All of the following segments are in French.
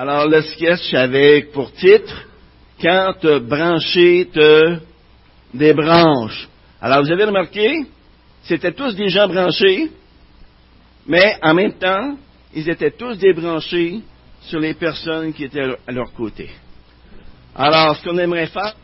Alors le sketch avait pour titre Quand te brancher te débranche. Alors vous avez remarqué, c'était tous des gens branchés, mais en même temps, ils étaient tous débranchés sur les personnes qui étaient à leur côté. Alors, ce qu'on aimerait faire,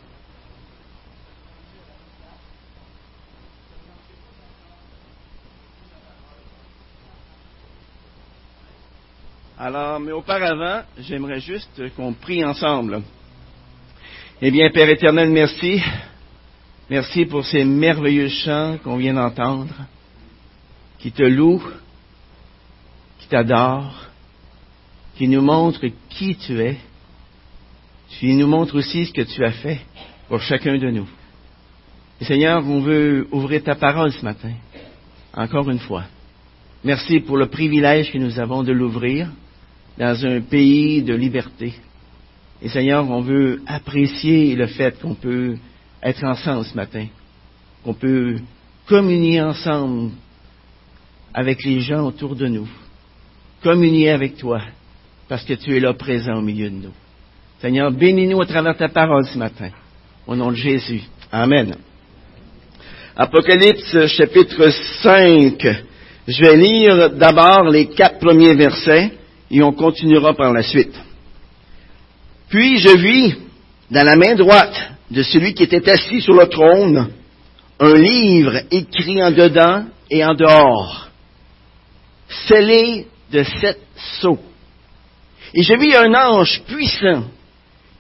Alors, mais auparavant, j'aimerais juste qu'on prie ensemble. Eh bien, Père éternel, merci. Merci pour ces merveilleux chants qu'on vient d'entendre, qui te louent, qui t'adorent, qui nous montrent qui tu es. Tu nous montres aussi ce que tu as fait pour chacun de nous. Et Seigneur, on veut ouvrir ta parole ce matin, encore une fois. Merci pour le privilège que nous avons de l'ouvrir dans un pays de liberté. Et Seigneur, on veut apprécier le fait qu'on peut être ensemble ce matin, qu'on peut communier ensemble avec les gens autour de nous, communier avec toi, parce que tu es là présent au milieu de nous. Seigneur, bénis-nous à travers ta parole ce matin. Au nom de Jésus. Amen. Apocalypse chapitre 5. Je vais lire d'abord les quatre premiers versets et on continuera par la suite. Puis je vis dans la main droite de celui qui était assis sur le trône un livre écrit en dedans et en dehors, scellé de sept sceaux. Et je vis un ange puissant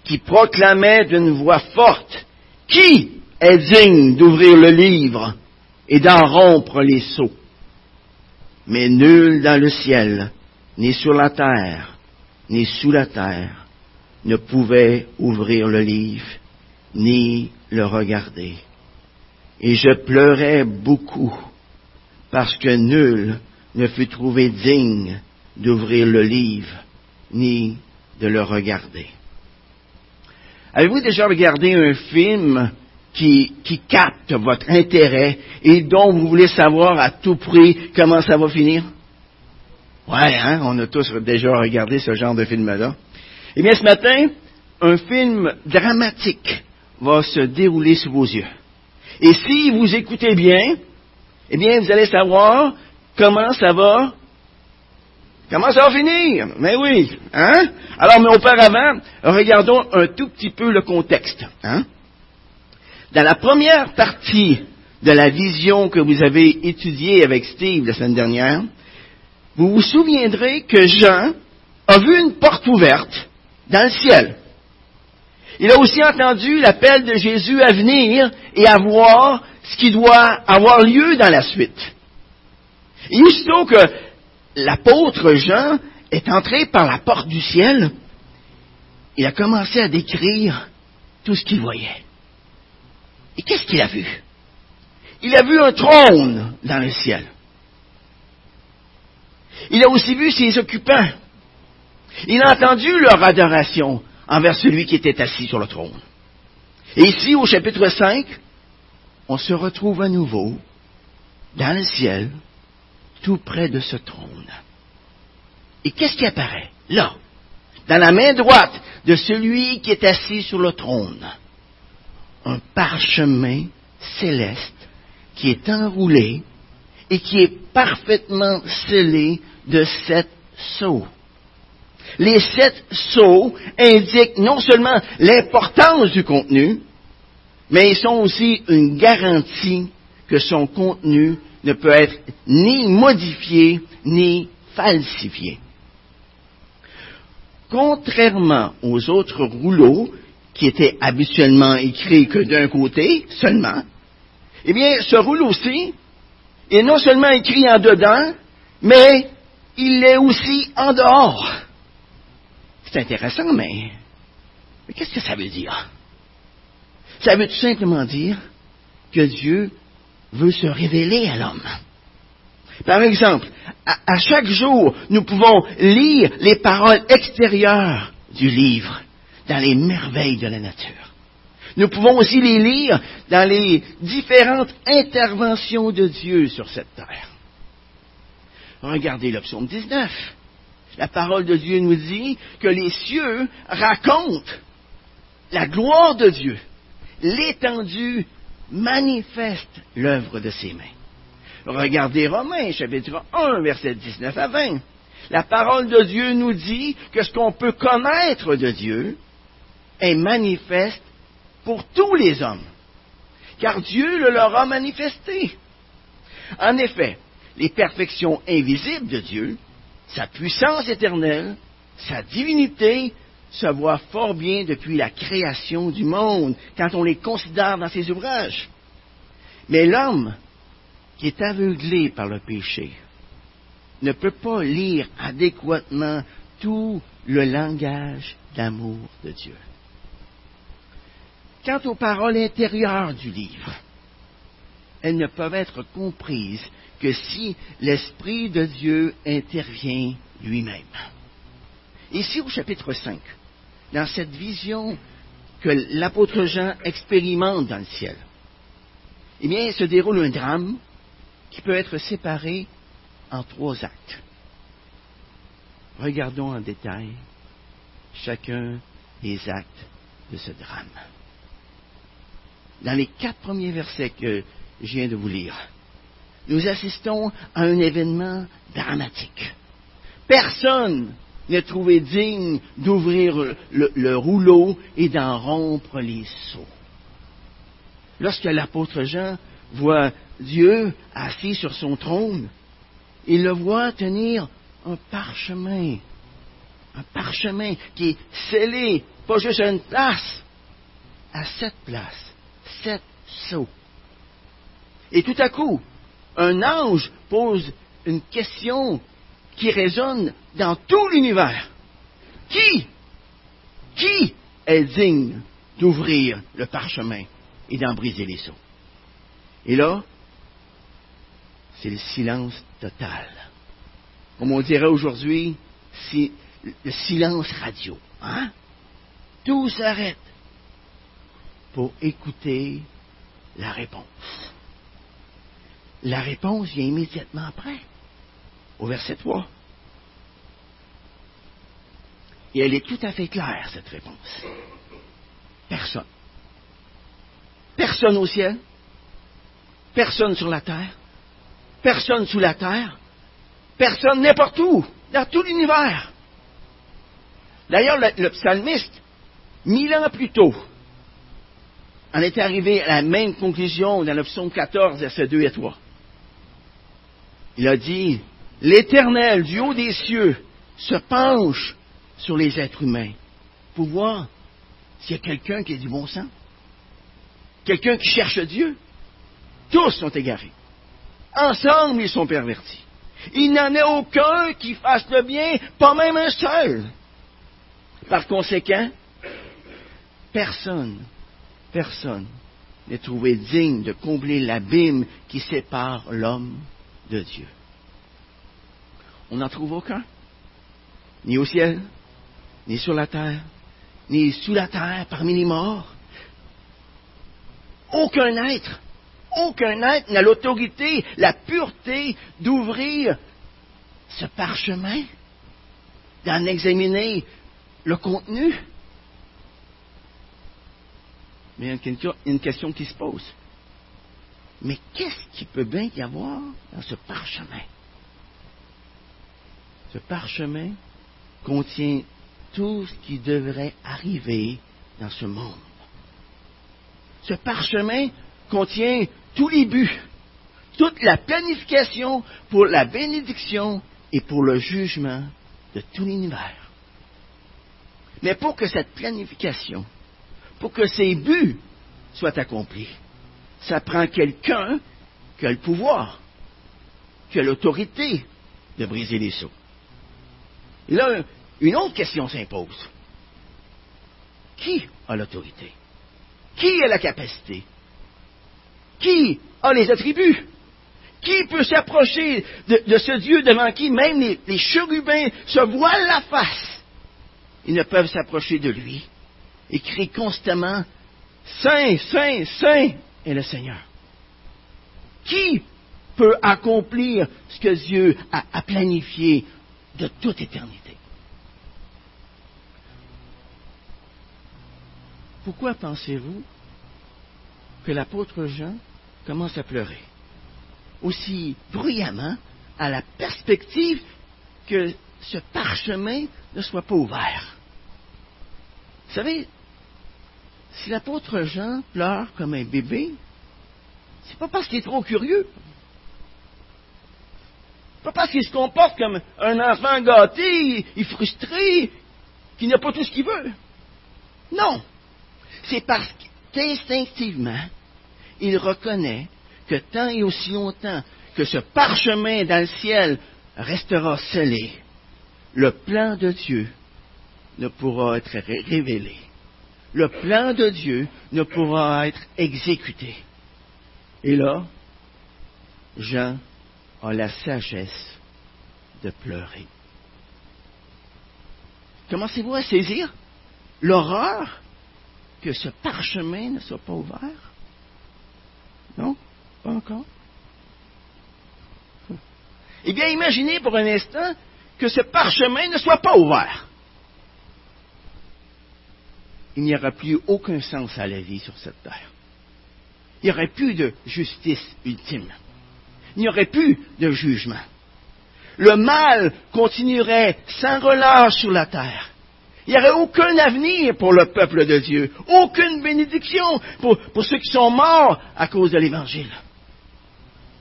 qui proclamait d'une voix forte, Qui est digne d'ouvrir le livre et d'en rompre les sceaux Mais nul dans le ciel, ni sur la terre, ni sous la terre, ne pouvait ouvrir le livre, ni le regarder. Et je pleurais beaucoup, parce que nul ne fut trouvé digne d'ouvrir le livre, ni de le regarder. Avez-vous déjà regardé un film qui, qui, capte votre intérêt et dont vous voulez savoir à tout prix comment ça va finir? Ouais, hein, on a tous déjà regardé ce genre de film-là. Eh bien, ce matin, un film dramatique va se dérouler sous vos yeux. Et si vous écoutez bien, eh bien, vous allez savoir comment ça va, comment ça va finir. Mais oui, hein? Alors, mais auparavant, regardons un tout petit peu le contexte, hein? Dans la première partie de la vision que vous avez étudiée avec Steve la semaine dernière, vous vous souviendrez que Jean a vu une porte ouverte dans le ciel. Il a aussi entendu l'appel de Jésus à venir et à voir ce qui doit avoir lieu dans la suite. Et aussitôt que l'apôtre Jean est entré par la porte du ciel, il a commencé à décrire tout ce qu'il voyait. Et qu'est-ce qu'il a vu? Il a vu un trône dans le ciel. Il a aussi vu ses occupants. Il a entendu leur adoration envers celui qui était assis sur le trône. Et ici, au chapitre 5, on se retrouve à nouveau dans le ciel, tout près de ce trône. Et qu'est-ce qui apparaît? Là, dans la main droite de celui qui est assis sur le trône Un parchemin céleste qui est enroulé et qui est parfaitement scellé de sept sceaux. Les sept sceaux indiquent non seulement l'importance du contenu, mais ils sont aussi une garantie que son contenu ne peut être ni modifié ni falsifié. Contrairement aux autres rouleaux qui étaient habituellement écrits que d'un côté seulement, eh bien, ce rouleau-ci est non seulement écrit en dedans, mais il est aussi en dehors. C'est intéressant, mais, qu'est-ce que ça veut dire? Ça veut tout simplement dire que Dieu veut se révéler à l'homme. Par exemple, à, chaque jour, nous pouvons lire les paroles extérieures du livre dans les merveilles de la nature. Nous pouvons aussi les lire dans les différentes interventions de Dieu sur cette terre. Regardez le psaume 19. La parole de Dieu nous dit que les cieux racontent la gloire de Dieu. L'étendue manifeste l'œuvre de ses mains. Regardez Romains, chapitre 1, verset 19 à 20. La parole de Dieu nous dit que ce qu'on peut connaître de Dieu est manifeste pour tous les hommes, car Dieu le leur a manifesté. En effet, les perfections invisibles de Dieu, sa puissance éternelle, sa divinité, se voient fort bien depuis la création du monde, quand on les considère dans ses ouvrages. Mais l'homme, qui est aveuglé par le péché, ne peut pas lire adéquatement tout le langage d'amour de Dieu. Quant aux paroles intérieures du livre, elles ne peuvent être comprises que si l'Esprit de Dieu intervient lui-même. Ici au chapitre 5, dans cette vision que l'apôtre Jean expérimente dans le ciel, eh bien, se déroule un drame qui peut être séparé en trois actes. Regardons en détail chacun des actes de ce drame. Dans les quatre premiers versets que je viens de vous lire, nous assistons à un événement dramatique. Personne n'est trouvé digne d'ouvrir le, le, rouleau et d'en rompre les seaux. Lorsque l'apôtre Jean voit Dieu assis sur son trône, il le voit tenir un parchemin, un parchemin qui est scellé, pas juste à une place, à sept places, sept sceaux. Et tout à coup, un ange pose une question qui résonne dans tout l'univers. Qui, qui est digne d'ouvrir le parchemin et d'en briser les seaux? Et là, c'est le silence total. Comme on dirait aujourd'hui, c'est le silence radio. Hein? Tout s'arrête pour écouter la réponse. La réponse vient immédiatement après, au verset 3. Et elle est tout à fait claire, cette réponse. Personne. Personne au ciel, personne sur la terre, personne sous la terre, personne n'importe où, dans tout l'univers. D'ailleurs, le, psalmiste, mille ans plus tôt, en était arrivé à la même conclusion dans le psaume 14, versets 2 et 3. Il a dit, l'Éternel du haut des cieux se penche sur les êtres humains pour voir s'il y a quelqu'un qui a du bon sens, quelqu'un qui cherche Dieu. Tous sont égarés. Ensemble, ils sont pervertis. Il n'en est aucun qui fasse le bien, pas même un seul. Par conséquent, personne, personne n'est trouvé digne de combler l'abîme qui sépare l'homme de Dieu. On n'en trouve aucun, ni au ciel, ni sur la terre, ni sous la terre parmi les morts. Aucun être aucun être n'a l'autorité, la pureté d'ouvrir ce parchemin, d'en examiner le contenu. Mais il y a une question qui se pose. Mais qu'est-ce qu'il peut bien y avoir dans ce parchemin? Ce parchemin contient tout ce qui devrait arriver dans ce monde. Ce parchemin contient tous les buts, toute la planification pour la bénédiction et pour le jugement de tout l'univers. Mais pour que cette planification, pour que ces buts soient accomplis, ça prend quelqu'un qui a le pouvoir, qui a l'autorité de briser les seaux. Et là, une autre question s'impose. Qui a l'autorité? Qui a la capacité? Qui a les attributs? Qui peut s'approcher de, ce Dieu devant qui même les, les chérubins se voilent la face? Ils ne peuvent s'approcher de lui et crient constamment Saint, Saint, Saint est le Seigneur. Qui peut accomplir ce que Dieu a, planifié de toute éternité? Pourquoi pensez-vous que l'apôtre Jean commence à pleurer aussi bruyamment à la perspective que ce parchemin ne soit pas ouvert? Vous savez, si l'apôtre Jean pleure comme un bébé, c'est pas parce qu'il est trop curieux. Pas parce qu'il se comporte comme un enfant gâté et frustré, qui n'a pas tout ce qu'il veut. Non. C'est parce qu'instinctivement, il reconnaît que tant et aussi longtemps que ce parchemin dans le ciel restera scellé, le plan de Dieu ne pourra être révélé. Le plan de Dieu ne pourra être exécuté. Et là, Jean a la sagesse de pleurer. Commencez-vous à saisir l'horreur que ce parchemin ne soit pas ouvert? Non? Pas encore? Eh bien, imaginez pour un instant que ce parchemin ne soit pas ouvert. Il n'y aura plus aucun sens à la vie sur cette terre. Il n'y aurait plus de justice ultime il n'y aurait plus de jugement. Le mal continuerait sans relâche sur la terre. Il n'y aurait aucun avenir pour le peuple de Dieu, aucune bénédiction pour ceux qui sont morts à cause de l'Évangile.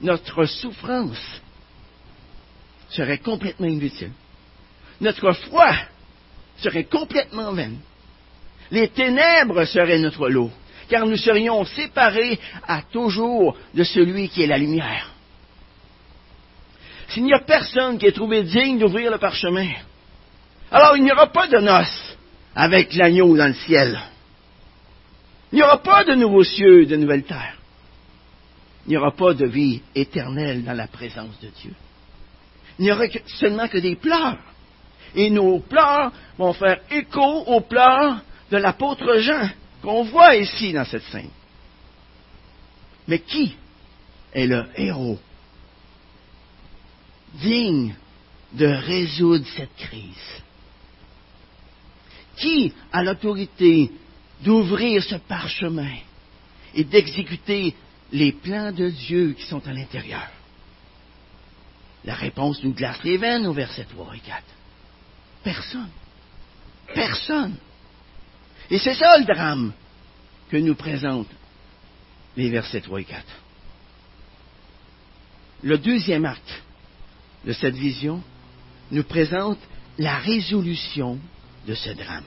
Notre souffrance serait complètement inutile. Notre foi serait complètement vaine. Les ténèbres seraient notre lot, car nous serions séparés à toujours de celui qui est la lumière. S'il n'y a personne qui est trouvé digne d'ouvrir le parchemin, alors il n'y aura pas de noces avec l'agneau dans le ciel. Il n'y aura pas de nouveaux cieux de nouvelles terres. Il n'y aura pas de vie éternelle dans la présence de Dieu. Il n'y aura seulement que des pleurs. Et nos pleurs vont faire écho aux pleurs de l'apôtre Jean qu'on voit ici dans cette scène. Mais qui est le héros digne de résoudre cette crise? Qui a l'autorité d'ouvrir ce parchemin et d'exécuter les plans de Dieu qui sont à l'intérieur? La réponse nous glace les veines au verset 3 et 4. Personne. Personne. Et c'est ça le drame que nous présentent les versets 3 et 4. Le deuxième acte de cette vision nous présente la résolution de ce drame.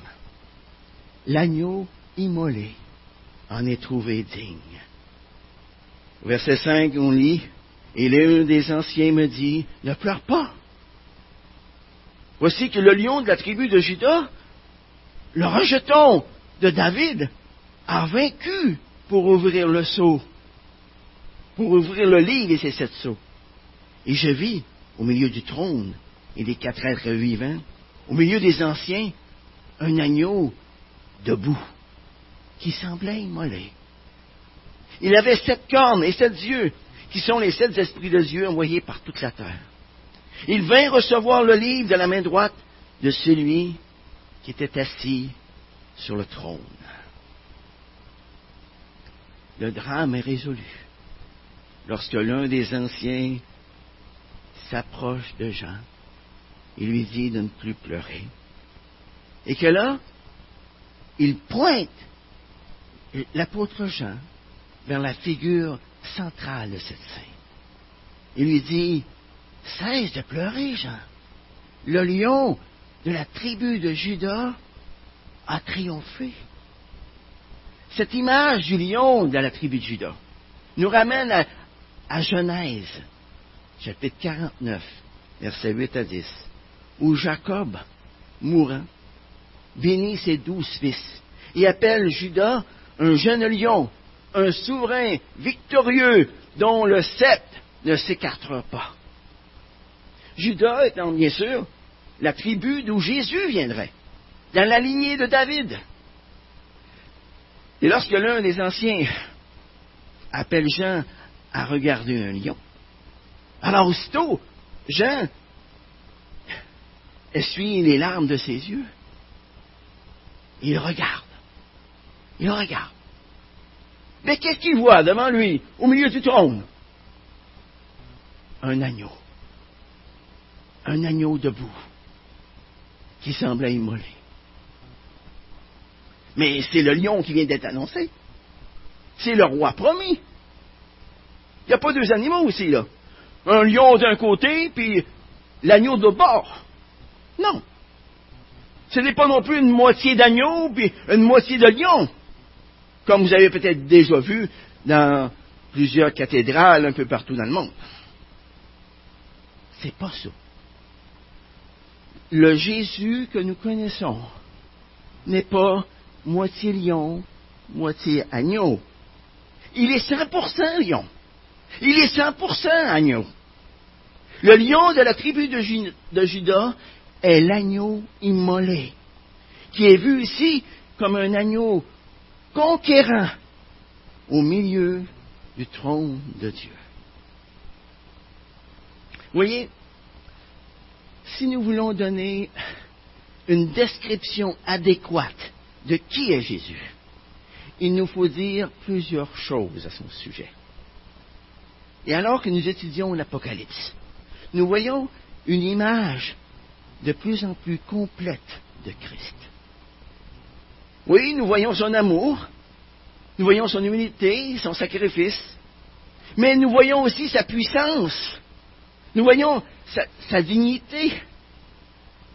L'agneau immolé en est trouvé digne. Verset 5, on lit, et l'un des anciens me dit, ne pleure pas. Voici que le lion de la tribu de Judas, le rejeton de David, a vaincu pour ouvrir le seau, pour ouvrir le livre et ses sept seaux. Et je vis au milieu du trône et des quatre êtres vivants, au milieu des anciens, un agneau debout, qui semblait immolé. Il avait sept cornes et sept yeux, qui sont les sept esprits de Dieu envoyés par toute la terre. Il vint recevoir le livre de la main droite de celui qui était assis sur le trône. Le drame est résolu lorsque l'un des anciens s'approche de Jean il lui dit de ne plus pleurer. Et que là, il pointe l'apôtre Jean vers la figure centrale de cette scène. Il lui dit, cesse de pleurer, Jean. Le lion de la tribu de Judas a triomphé. Cette image du lion de la tribu de Judas nous ramène à, Genèse, chapitre 49, versets 8 à 10, où Jacob, mourant, bénit ses douze fils et appelle Judas un jeune lion, un souverain victorieux dont le sceptre ne s'écartera pas. Judas étant bien sûr la tribu d'où Jésus viendrait, dans la lignée de David. Et lorsque l'un des anciens appelle Jean à regarder un lion, alors aussitôt, Jean essuie les larmes de ses yeux. Il regarde. Il regarde. Mais qu'est-ce qu'il voit devant lui, au milieu du trône? Un agneau. Un agneau debout, qui semblait immolé. Mais c'est le lion qui vient d'être annoncé. C'est le roi promis. Il n'y a pas deux animaux aussi, là. Un lion d'un côté, puis l'agneau de bord. Non. Ce n'est pas non plus une moitié d'agneau, puis une moitié de lion. Comme vous avez peut-être déjà vu dans plusieurs cathédrales un peu partout dans le monde. C'est pas ça. Le Jésus que nous connaissons n'est pas moitié lion, moitié agneau. Il est 100% lion. Il est 100% agneau. Le lion de la tribu de, Judas est l'agneau immolé, qui est vu ici comme un agneau conquérant au milieu du trône de Dieu. Voyez, si nous voulons donner une description adéquate de qui est Jésus, il nous faut dire plusieurs choses à son sujet. Et alors que nous étudions l'Apocalypse, nous voyons une image de plus en plus complète de Christ. Oui, nous voyons son amour, nous voyons son humilité, son sacrifice, mais nous voyons aussi sa puissance, nous voyons sa, dignité,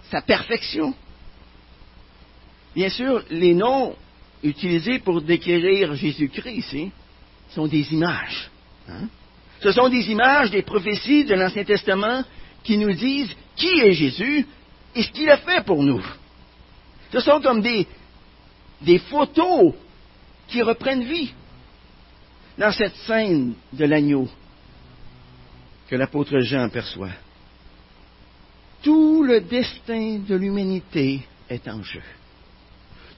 sa perfection. Bien sûr, les noms utilisés pour décrire Jésus-Christ ici sont des images. Hein. Ce sont des images des prophéties de l'Ancien Testament qui nous disent qui est Jésus et ce qu'il a fait pour nous. Ce sont comme des photos qui reprennent vie dans cette scène de l'agneau que l'apôtre Jean perçoit. Tout le destin de l'humanité est en jeu.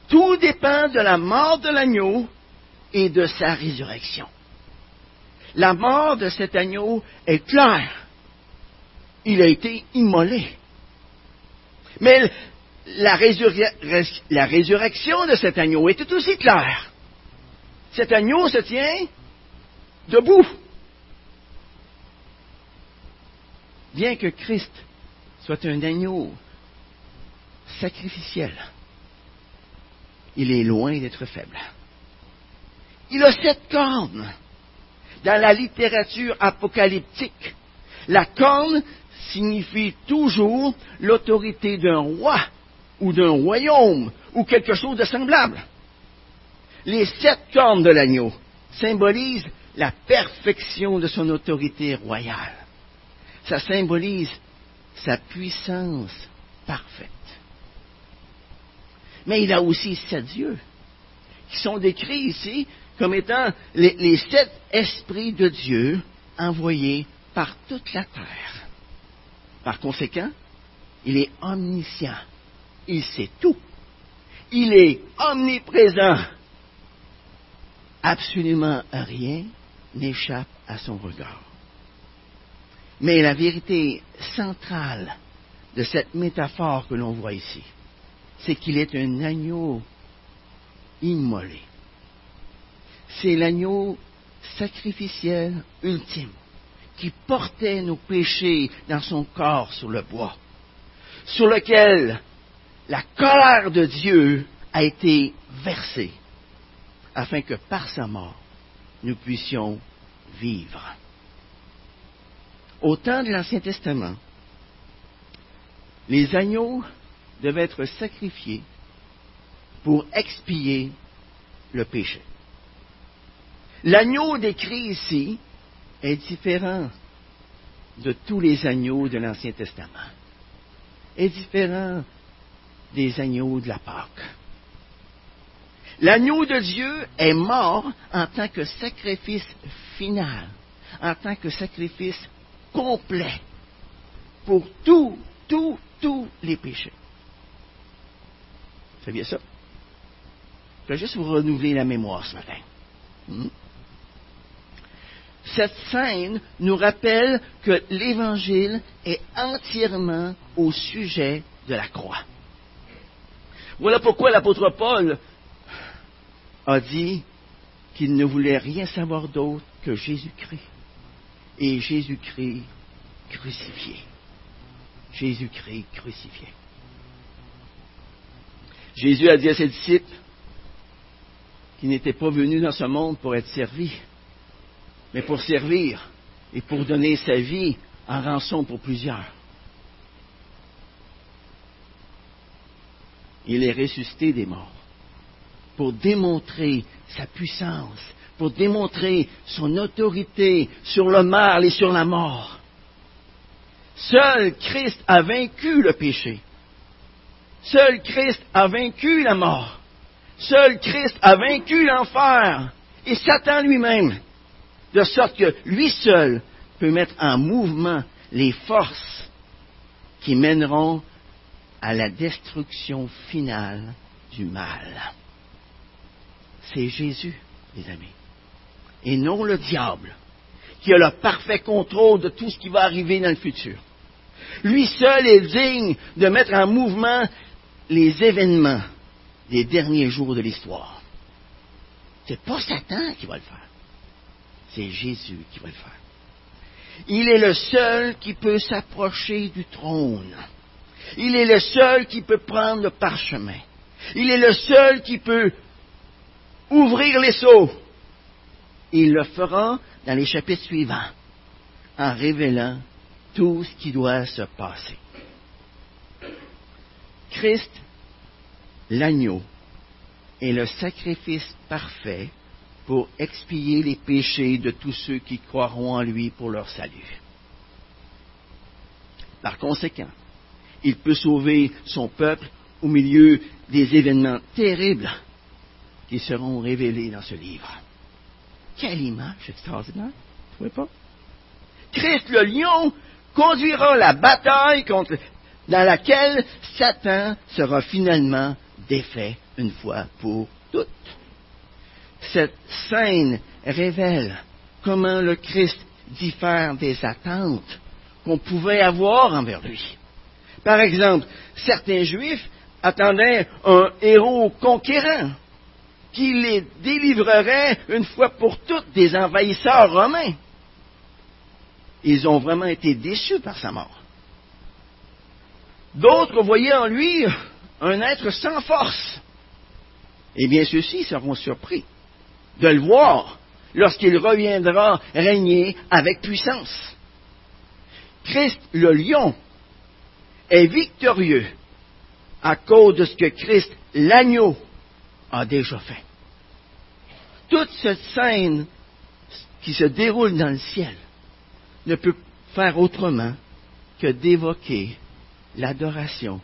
Tout dépend de la mort de l'agneau et de sa résurrection. La mort de cet agneau est claire. Il a été immolé. Mais la, résurrection de cet agneau était aussi claire. Cet agneau se tient debout. Bien que Christ soit un agneau sacrificiel, il est loin d'être faible. Il a sept cornes. Dans la littérature apocalyptique, la corne signifie toujours l'autorité d'un roi ou d'un royaume ou quelque chose de semblable. Les sept cornes de l'agneau symbolisent la perfection de son autorité royale. Ça symbolise sa puissance parfaite. Mais il a aussi sept dieux, qui sont décrits ici comme étant les, sept esprits de Dieu envoyés par toute la terre. Par conséquent, il est omniscient. Il sait tout. Il est omniprésent. Absolument rien n'échappe à son regard. Mais la vérité centrale de cette métaphore que l'on voit ici, c'est qu'il est un agneau immolé. C'est l'agneau sacrificiel ultime qui portait nos péchés dans son corps sur le bois, sur lequel la colère de Dieu a été versée, afin que par sa mort, nous puissions vivre. Au temps de l'Ancien Testament, les agneaux devait être sacrifié pour expier le péché. L'agneau décrit ici est différent de tous les agneaux de l'Ancien Testament, est différent des agneaux de la Pâque. L'agneau de Dieu est mort en tant que sacrifice final, en tant que sacrifice complet pour tous, tous, tous les péchés. Vous saviez ça? Je vais juste vous renouveler la mémoire ce matin. Hmm? Cette scène nous rappelle que l'Évangile est entièrement au sujet de la croix. Voilà pourquoi l'apôtre Paul a dit qu'il ne voulait rien savoir d'autre que Jésus-Christ et Jésus-Christ crucifié. Jésus-Christ crucifié. Jésus a dit à ses disciples qu'il n'était pas venu dans ce monde pour être servi, mais pour servir et pour donner sa vie en rançon pour plusieurs. Il est ressuscité des morts pour démontrer sa puissance, pour démontrer son autorité sur le mal et sur la mort. Seul Christ a vaincu le péché. Seul Christ a vaincu la mort. Seul Christ a vaincu l'enfer et Satan lui-même, de sorte que lui seul peut mettre en mouvement les forces qui mèneront à la destruction finale du mal. C'est Jésus, les amis, et non le diable, qui a le parfait contrôle de tout ce qui va arriver dans le futur. Lui seul est digne de mettre en mouvement les événements des derniers jours de l'histoire. C'est pas Satan qui va le faire. C'est Jésus qui va le faire. Il est le seul qui peut s'approcher du trône. Il est le seul qui peut prendre le parchemin. Il est le seul qui peut ouvrir les seaux. Il le fera dans les chapitres suivants, en révélant tout ce qui doit se passer. Christ, l'agneau, est le sacrifice parfait pour expier les péchés de tous ceux qui croiront en lui pour leur salut. Par conséquent, il peut sauver son peuple au milieu des événements terribles qui seront révélés dans ce livre. Quelle image extraordinaire, vous trouvez pas? Christ le lion conduira la bataille contre, dans laquelle Satan sera finalement défait une fois pour toutes. Cette scène révèle comment le Christ diffère des attentes qu'on pouvait avoir envers lui. Par exemple, certains Juifs attendaient un héros conquérant qui les délivrerait une fois pour toutes des envahisseurs romains. Ils ont vraiment été déçus par sa mort. D'autres voyaient en lui un être sans force. Eh bien, ceux-ci seront surpris de le voir lorsqu'il reviendra régner avec puissance. Christ le lion est victorieux à cause de ce que Christ l'agneau a déjà fait. Toute cette scène qui se déroule dans le ciel ne peut faire autrement que d'évoquer l'adoration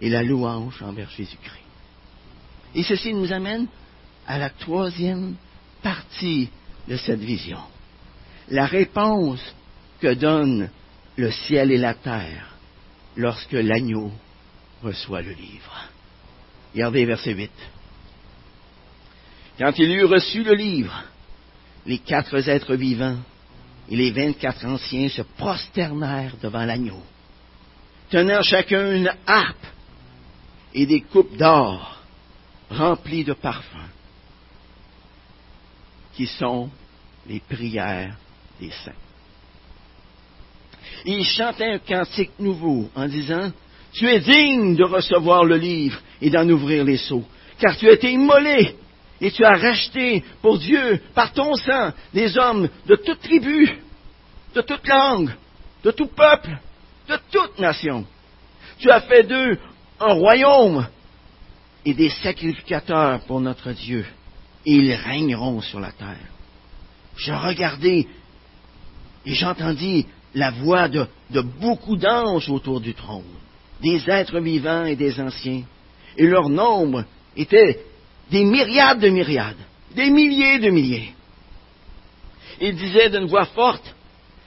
et la louange envers Jésus-Christ. Et ceci nous amène à la troisième partie de cette vision. La réponse que donnent le ciel et la terre lorsque l'agneau reçoit le livre. Regardez verset 8. Quand il eut reçu le livre, les quatre êtres vivants et les vingt-quatre anciens se prosternèrent devant l'agneau, tenant chacun une harpe et des coupes d'or remplies de parfums, qui sont les prières des saints. Ils chantaient un cantique nouveau en disant, Tu es digne de recevoir le livre et d'en ouvrir les seaux, car tu as été immolé et tu as racheté pour Dieu, par ton sang, des hommes de toute tribu, de toute langue, de tout peuple, de toute nation. Tu as fait d'eux un royaume et des sacrificateurs pour notre Dieu, et ils régneront sur la terre. Je regardais et j'entendis la voix de, de beaucoup d'anges autour du trône, des êtres vivants et des anciens, et leur nombre était des myriades de myriades, des milliers de milliers. Il disait d'une voix forte,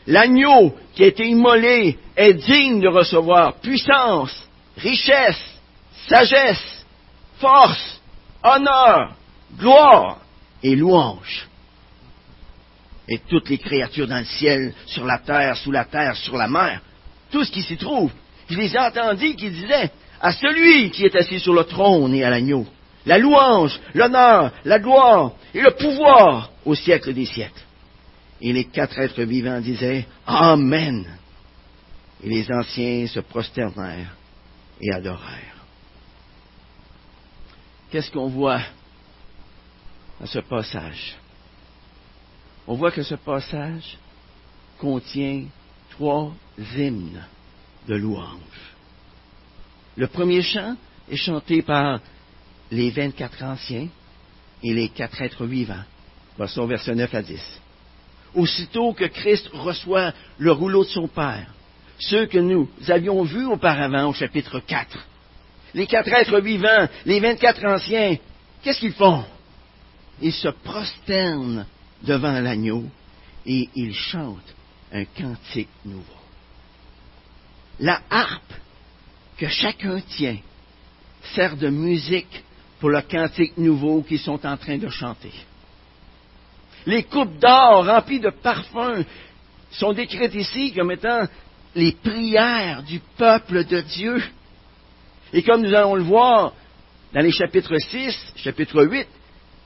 l'agneau qui a été immolé est digne de recevoir puissance, richesse, sagesse, force, honneur, gloire et louange. Et toutes les créatures dans le ciel, sur la terre, sous la terre, sur la mer, tout ce qui s'y trouve, je les entendis qui disaient, à celui qui est assis sur le trône et à l'agneau, la louange, l'honneur, la gloire et le pouvoir au siècle des siècles. Et les quatre êtres vivants disaient Amen. Et les anciens se prosternèrent et adorèrent. Qu'est-ce qu'on voit dans ce passage? On voit que ce passage contient trois hymnes de louange. Le premier chant est chanté par les 24 anciens et les quatre êtres vivants. Voici au verset 9 à 10. Aussitôt que Christ reçoit le rouleau de son Père, ceux que nous avions vus auparavant au chapitre 4, les quatre êtres vivants, les 24 anciens, qu'est-ce qu'ils font? Ils se prosternent devant l'agneau et ils chantent un cantique nouveau. La harpe que chacun tient sert de musique pour le cantique nouveau qu'ils sont en train de chanter. Les coupes d'or remplies de parfums sont décrites ici comme étant les prières du peuple de Dieu. Et comme nous allons le voir dans les chapitres 6, chapitre 8,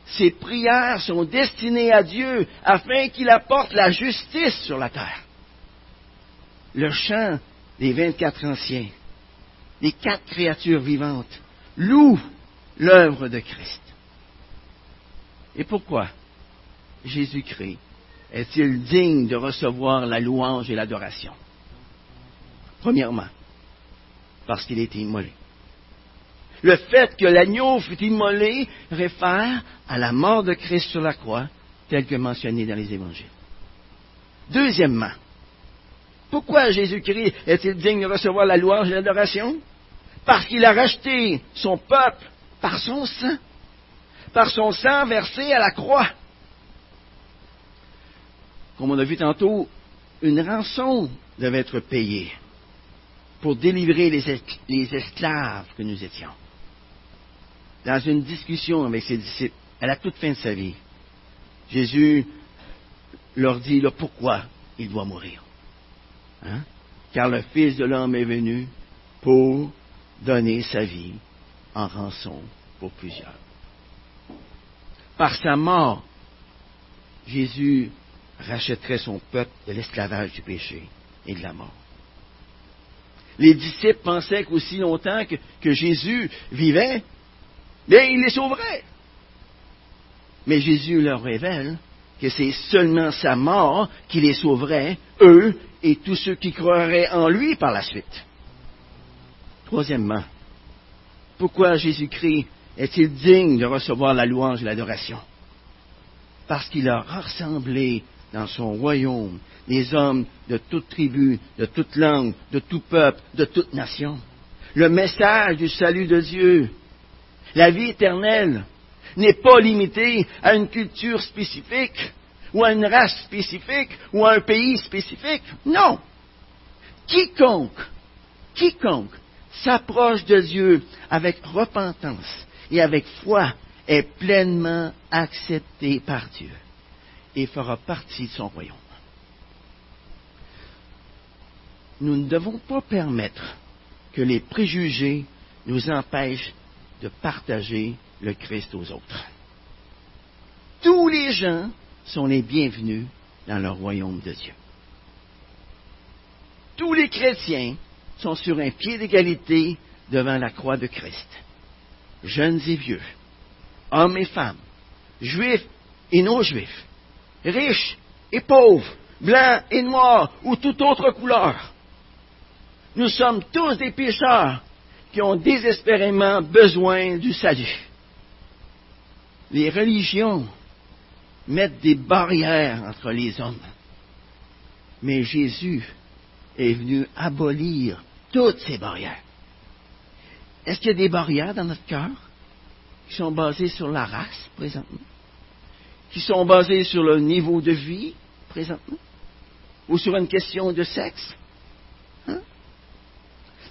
ces prières sont destinées à Dieu afin qu'il apporte la justice sur la terre. Le chant des 24 anciens, les quatre créatures vivantes, loue l'œuvre de Christ. Et pourquoi Jésus-Christ est-il digne de recevoir la louange et l'adoration? Premièrement, parce qu'il est immolé. Le fait que l'agneau fut immolé réfère à la mort de Christ sur la croix, tel que mentionné dans les évangiles. Deuxièmement, pourquoi Jésus-Christ est-il digne de recevoir la louange et l'adoration? Parce qu'il a racheté son peuple par son sang, par son sang versé à la croix. Comme on a vu tantôt, une rançon devait être payée pour délivrer les, esclaves que nous étions. Dans une discussion avec ses disciples, à la toute fin de sa vie, Jésus leur dit pourquoi il doit mourir? Hein? Car le Fils de l'homme est venu pour donner sa vie en rançon pour plusieurs. Par sa mort, Jésus rachèterait son peuple de l'esclavage du péché et de la mort. Les disciples pensaient qu'aussi longtemps que, Jésus vivait, il les sauverait. Mais Jésus leur révèle que c'est seulement sa mort qui les sauverait, eux et tous ceux qui croiraient en lui par la suite. Troisièmement, pourquoi Jésus-Christ est-il digne de recevoir la louange et l'adoration? Parce qu'il a rassemblé dans son royaume des hommes de toute tribu, de toute langue, de tout peuple, de toute nation. Le message du salut de Dieu, la vie éternelle, n'est pas limité à une culture spécifique, ou à une race spécifique, ou à un pays spécifique. Non. Quiconque, quiconque s'approche de Dieu avec repentance et avec foi est pleinement accepté par Dieu et fera partie de son royaume. Nous ne devons pas permettre que les préjugés nous empêchent de partager le Christ aux autres. Tous les gens sont les bienvenus dans le royaume de Dieu. Tous les chrétiens sont sur un pied d'égalité devant la croix de Christ. Jeunes et vieux, hommes et femmes, juifs et non-juifs, riches et pauvres, blancs et noirs ou toute autre couleur. Nous sommes tous des pécheurs qui ont désespérément besoin du salut. Les religions mettent des barrières entre les hommes. Mais Jésus est venu abolir toutes ces barrières. Est-ce qu'il y a des barrières dans notre cœur qui sont basées sur la race présentement? Qui sont basées sur le niveau de vie présentement? Ou sur une question de sexe? Hein?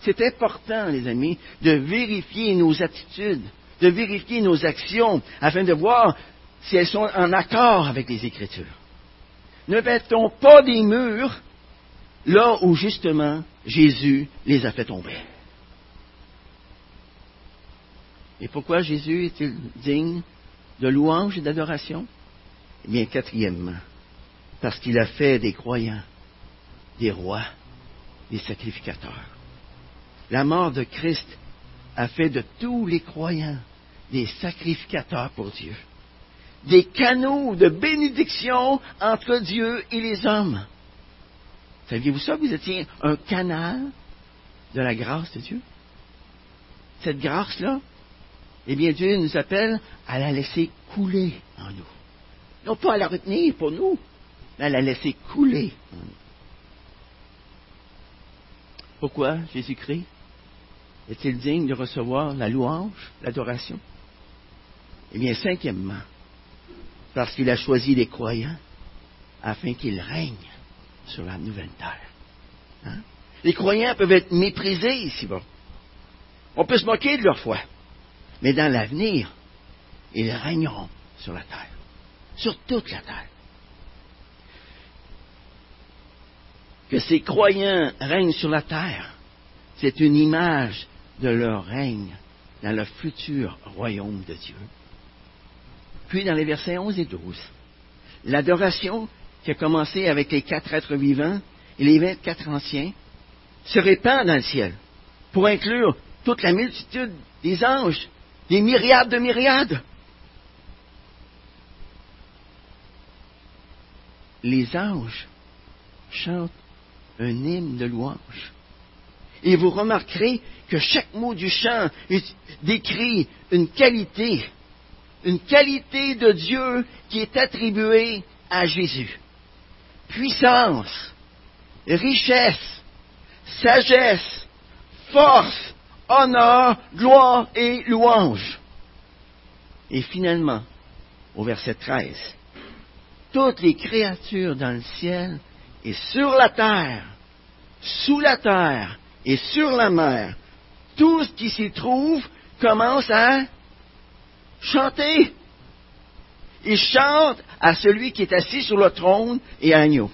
C'est important, les amis, de vérifier nos attitudes, de vérifier nos actions, afin de voir si elles sont en accord avec les Écritures. Ne mettons pas des murs là où justement Jésus les a fait tomber. Et pourquoi Jésus est-il digne de louange et d'adoration? Eh bien, quatrièmement, parce qu'il a fait des croyants des rois, des sacrificateurs. La mort de Christ a fait de tous les croyants des sacrificateurs pour Dieu, des canaux de bénédiction entre Dieu et les hommes. Saviez-vous ça? Vous étiez un canal de la grâce de Dieu. Cette grâce-là, eh bien, Dieu nous appelle à la laisser couler en nous. Non pas à la retenir pour nous, mais à la laisser couler en nous. Pourquoi Jésus-Christ est-il digne de recevoir la louange, l'adoration? Eh bien, cinquièmement, parce qu'il a choisi les croyants afin qu'ils règnent sur la nouvelle terre. Hein? Les croyants peuvent être méprisés ici-bas. On peut se moquer de leur foi. Mais dans l'avenir, ils régneront sur la terre, sur toute la terre. Que ces croyants règnent sur la terre, c'est une image de leur règne dans le futur royaume de Dieu. Puis dans les versets 11 et 12, l'adoration qui a commencé avec les quatre êtres vivants et les vingt-quatre anciens se répand dans le ciel pour inclure toute la multitude des anges, des myriades de myriades. Les anges chantent un hymne de louange. Et vous remarquerez que chaque mot du chant décrit une qualité, une qualité de Dieu qui est attribuée à Jésus. Puissance, richesse, sagesse, force, honneur, gloire et louange. Et finalement, au verset 13, toutes les créatures dans le ciel et sur la terre, sous la terre et sur la mer, tout ce qui s'y trouve commence à chanter. Ils chantent à celui qui est assis sur le trône et à agneau.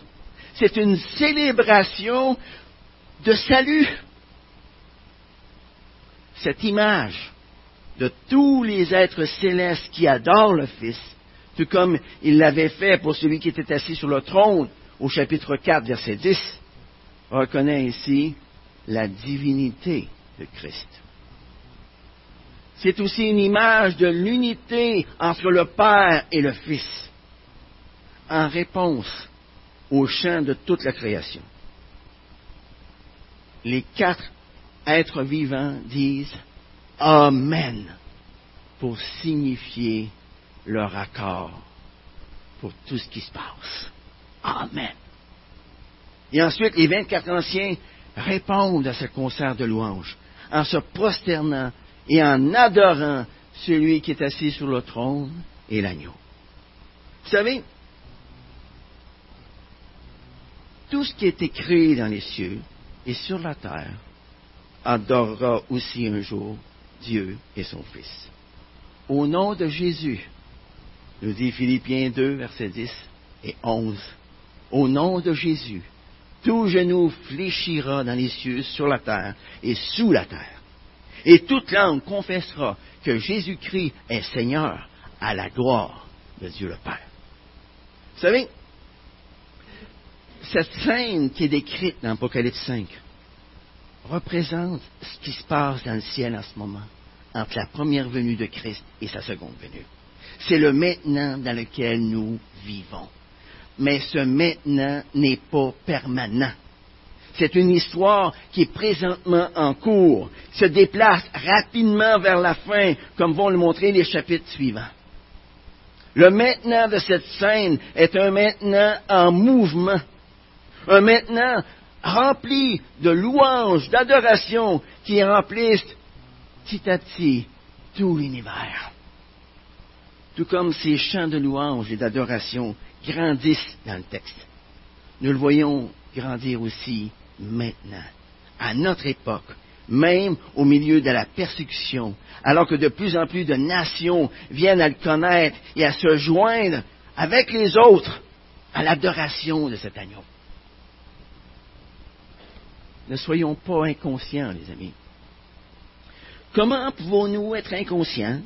C'est une célébration de salut. Cette image de tous les êtres célestes qui adorent le Fils, tout comme il l'avait fait pour celui qui était assis sur le trône au chapitre 4, verset 10, reconnaît ici la divinité de Christ. C'est aussi une image de l'unité entre le Père et le Fils, en réponse au chant de toute la création. Les quatre êtres vivants disent Amen pour signifier leur accord pour tout ce qui se passe. Amen. Et ensuite, les 24 anciens répondent à ce concert de louange en se prosternant et en adorant celui qui est assis sur le trône et l'agneau. Vous savez, tout ce qui est écrit dans les cieux et sur la terre adorera aussi un jour Dieu et son Fils. Au nom de Jésus, nous dit Philippiens 2, versets 10 et 11, au nom de Jésus, tout genou fléchira dans les cieux, sur la terre et sous la terre. Et toute langue confessera que Jésus-Christ est Seigneur à la gloire de Dieu le Père. Vous savez, cette scène qui est décrite dans Apocalypse 5 représente ce qui se passe dans le ciel en ce moment, entre la première venue de Christ et sa seconde venue. C'est le maintenant dans lequel nous vivons mais ce maintenant n'est pas permanent. C'est une histoire qui est présentement en cours, se déplace rapidement vers la fin, comme vont le montrer les chapitres suivants. Le maintenant de cette scène est un maintenant en mouvement, un maintenant rempli de louanges, d'adoration qui remplissent petit à petit tout l'univers. Tout comme ces chants de louanges et d'adoration grandissent dans le texte. Nous le voyons grandir aussi maintenant, à notre époque, même au milieu de la persécution, alors que de plus en plus de nations viennent à le connaître et à se joindre avec les autres à l'adoration de cet agneau. Ne soyons pas inconscients, les amis. Comment pouvons-nous être inconscients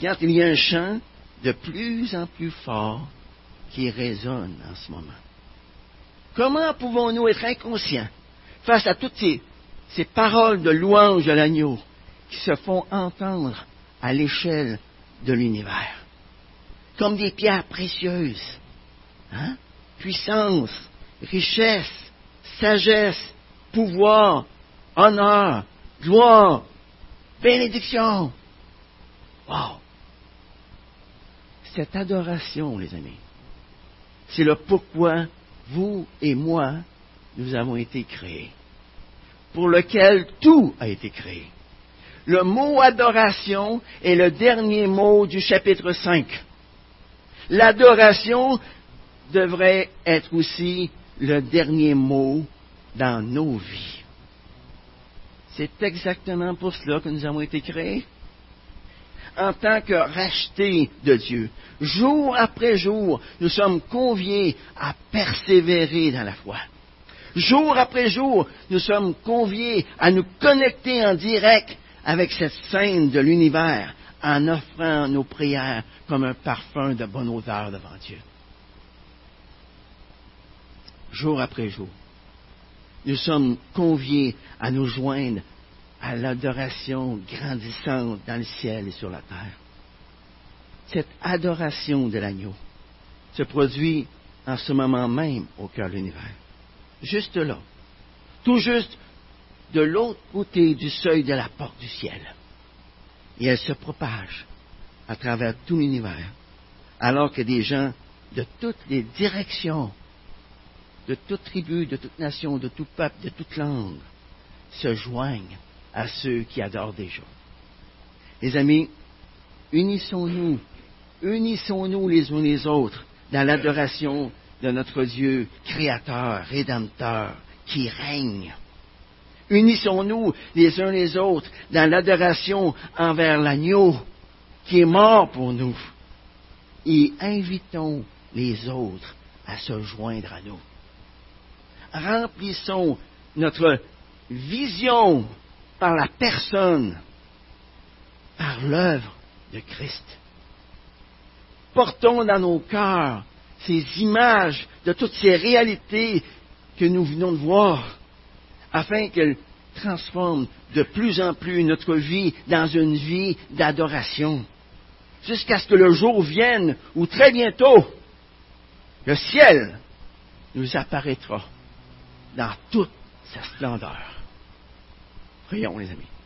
quand il y a un chant de plus en plus fort qui résonne en ce moment? Comment pouvons-nous être inconscients face à toutes ces, paroles de louange de l'agneau qui se font entendre à l'échelle de l'univers? Comme des pierres précieuses. Hein? Puissance, richesse, sagesse, pouvoir, honneur, gloire, bénédiction. Wow! Cette adoration, les amis, c'est le pourquoi vous et moi, nous avons été créés, pour lequel tout a été créé. Le mot adoration est le dernier mot du chapitre 5. L'adoration devrait être aussi le dernier mot dans nos vies. C'est exactement pour cela que nous avons été créés. En tant que rachetés de Dieu, jour après jour, nous sommes conviés à persévérer dans la foi. Jour après jour, nous sommes conviés à nous connecter en direct avec cette scène de l'univers en offrant nos prières comme un parfum de bonne odeur devant Dieu. Jour après jour nous sommes conviés à nous joindre à l'adoration grandissante dans le ciel et sur la terre. Cette adoration de l'agneau se produit en ce moment même au cœur de l'univers. Juste là, tout juste de l'autre côté du seuil de la porte du ciel. Et elle se propage à travers tout l'univers, alors que des gens de toutes les directions de toute tribu, de toute nation, de tout peuple, de toute langue, se joignent à ceux qui adorent déjà. Les amis, unissons-nous, unissons-nous les uns les autres dans l'adoration de notre Dieu créateur, rédempteur, qui règne. Unissons-nous les uns les autres dans l'adoration envers l'agneau qui est mort pour nous. Et invitons les autres à se joindre à nous remplissons notre vision par la personne, par l'œuvre de Christ. Portons dans nos cœurs ces images de toutes ces réalités que nous venons de voir, afin qu'elles transforment de plus en plus notre vie dans une vie d'adoration, jusqu'à ce que le jour vienne où très bientôt le ciel nous apparaîtra dans toute sa splendeur. Prions, les amis.